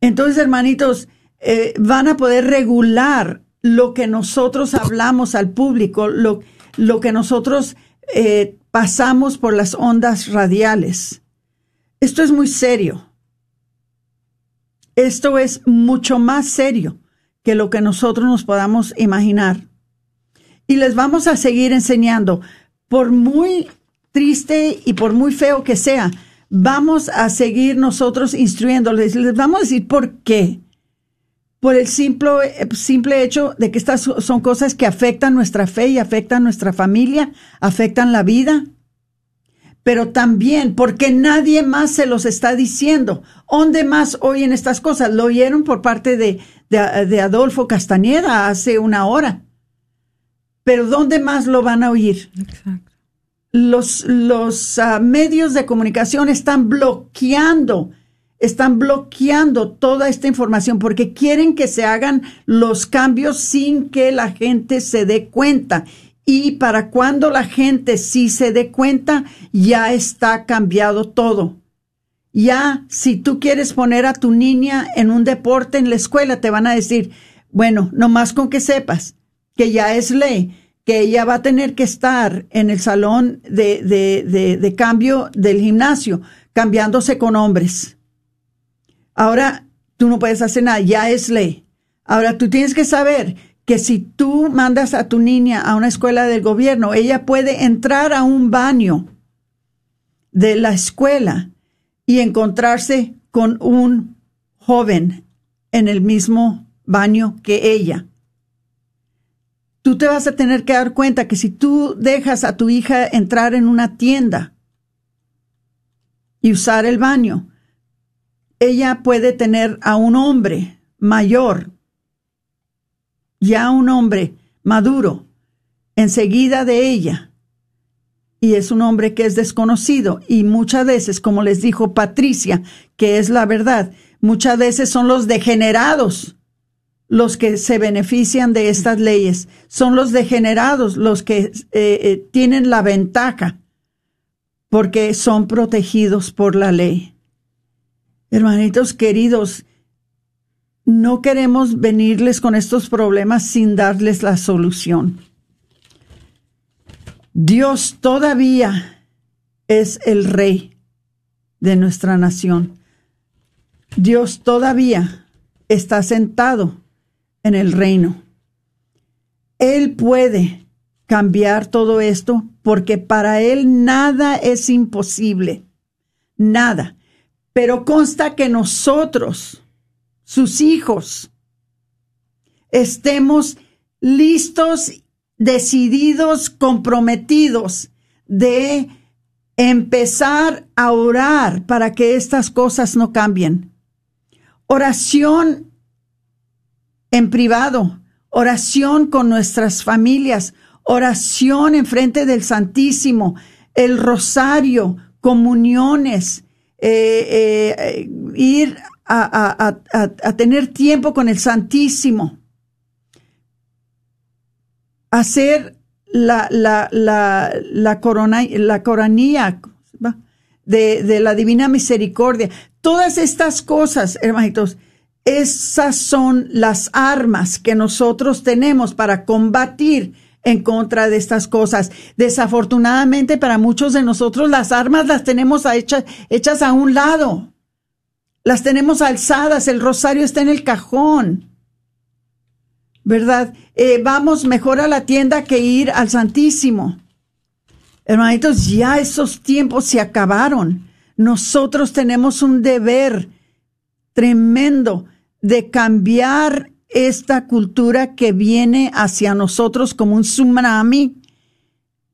Entonces, hermanitos, eh, van a poder regular lo que nosotros hablamos al público, lo, lo que nosotros eh, pasamos por las ondas radiales. Esto es muy serio. Esto es mucho más serio que lo que nosotros nos podamos imaginar. Y les vamos a seguir enseñando, por muy triste y por muy feo que sea, vamos a seguir nosotros instruyéndoles. Les vamos a decir por qué. Por el simple, simple hecho de que estas son cosas que afectan nuestra fe y afectan nuestra familia, afectan la vida. Pero también porque nadie más se los está diciendo. ¿Dónde más oyen estas cosas? Lo oyeron por parte de, de Adolfo Castañeda hace una hora. Pero ¿dónde más lo van a oír? Exacto los, los ah, medios de comunicación están bloqueando, están bloqueando toda esta información porque quieren que se hagan los cambios sin que la gente se dé cuenta. Y para cuando la gente sí se dé cuenta, ya está cambiado todo. Ya, si tú quieres poner a tu niña en un deporte en la escuela, te van a decir, bueno, nomás con que sepas que ya es ley que ella va a tener que estar en el salón de, de, de, cambio del gimnasio, cambiándose con hombres. Ahora tú no puedes hacer nada, ya es ley. Ahora tú tienes que saber que si tú mandas a tu niña a una escuela del gobierno, ella puede entrar a un baño de la escuela y encontrarse con un joven en el mismo baño que ella tú te vas a tener que dar cuenta que si tú dejas a tu hija entrar en una tienda y usar el baño, ella puede tener a un hombre mayor, ya un hombre maduro, enseguida de ella. Y es un hombre que es desconocido. Y muchas veces, como les dijo Patricia, que es la verdad, muchas veces son los degenerados los que se benefician de estas leyes, son los degenerados los que eh, eh, tienen la ventaja porque son protegidos por la ley. Hermanitos queridos, no queremos venirles con estos problemas sin darles la solución. Dios todavía es el rey de nuestra nación. Dios todavía está sentado en el reino. Él puede cambiar todo esto, porque para Él nada es imposible, nada. Pero consta que nosotros, sus hijos, estemos listos, decididos, comprometidos de empezar a orar para que estas cosas no cambien. Oración en privado, oración con nuestras familias, oración en frente del Santísimo, el rosario, comuniones, eh, eh, ir a, tener tiempo con el Santísimo, hacer la, la, la, la, corona, la coronía de, de la Divina Misericordia. Todas estas cosas, hermanitos, esas son las armas que nosotros tenemos para combatir en contra de estas cosas. Desafortunadamente para muchos de nosotros las armas las tenemos hechas, a un lado. Las tenemos alzadas, el rosario está en el cajón. ¿Verdad? Eh, vamos mejor a la tienda que ir al Santísimo. Hermanitos, ya esos tiempos se acabaron. Nosotros tenemos un deber tremendo de cambiar esta cultura que viene hacia nosotros como un tsunami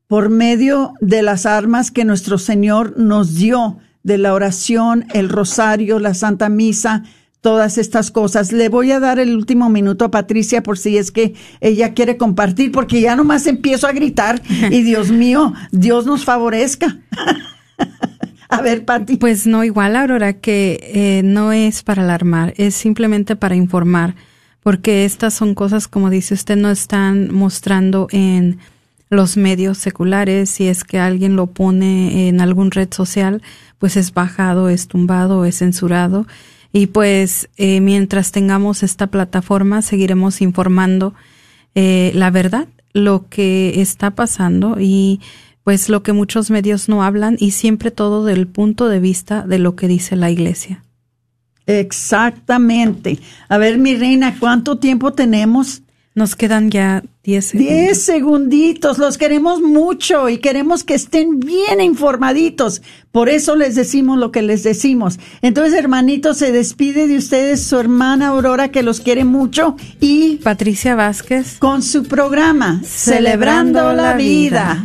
por medio de las armas que nuestro Señor nos dio, de la oración, el rosario, la Santa Misa, todas estas cosas. Le voy a dar el último minuto a Patricia por si es que ella quiere compartir, porque ya nomás empiezo a gritar y Dios mío, Dios nos favorezca. A ver, Pati. Pues no, igual, Aurora, que eh, no es para alarmar, es simplemente para informar, porque estas son cosas, como dice usted, no están mostrando en los medios seculares. Si es que alguien lo pone en algún red social, pues es bajado, es tumbado, es censurado. Y pues eh, mientras tengamos esta plataforma, seguiremos informando eh, la verdad, lo que está pasando y pues lo que muchos medios no hablan y siempre todo del punto de vista de lo que dice la iglesia. Exactamente. A ver, mi reina, ¿cuánto tiempo tenemos? Nos quedan ya 10 segundos. 10 segunditos. Los queremos mucho y queremos que estén bien informaditos. Por eso les decimos lo que les decimos. Entonces, hermanito, se despide de ustedes su hermana Aurora, que los quiere mucho, y Patricia Vázquez con su programa Celebrando, la, vida.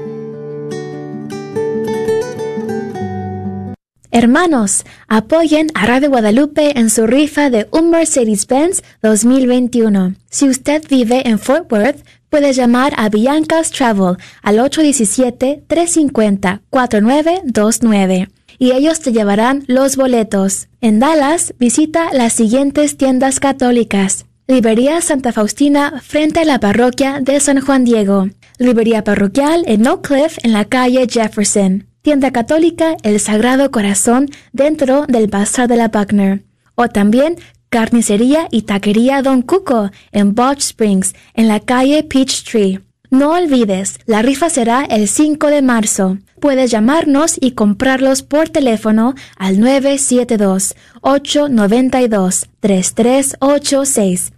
Hermanos, apoyen a Radio Guadalupe en su rifa de un Mercedes-Benz 2021. Si usted vive en Fort Worth, puede llamar a Bianca's Travel al 817-350-4929 y ellos te llevarán los boletos. En Dallas, visita las siguientes tiendas católicas. Librería Santa Faustina frente a la parroquia de San Juan Diego. Librería parroquial en Oak Cliff en la calle Jefferson tienda católica El Sagrado Corazón dentro del Bazar de la Buckner. O también carnicería y taquería Don Cuco en Botch Springs, en la calle Peachtree. No olvides, la rifa será el 5 de marzo. Puedes llamarnos y comprarlos por teléfono al 972-892-3386.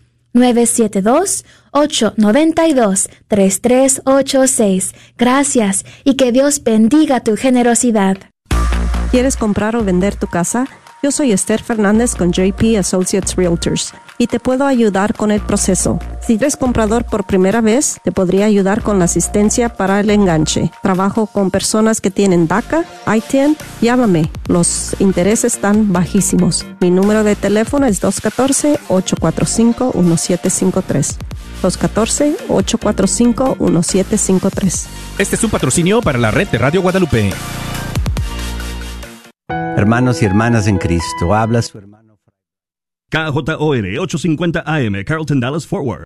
972-892-3386. Gracias y que Dios bendiga tu generosidad. ¿Quieres comprar o vender tu casa? Yo soy Esther Fernández con JP Associates Realtors y te puedo ayudar con el proceso. Si eres comprador por primera vez, te podría ayudar con la asistencia para el enganche. Trabajo con personas que tienen DACA, ITIN, llámame. Los intereses están bajísimos. Mi número de teléfono es 214-845-1753. 214-845-1753. Este es un patrocinio para la red de Radio Guadalupe. Hermanos y hermanas en Cristo, habla su hermano. KJOR 850 AM, Carlton Dallas Forward.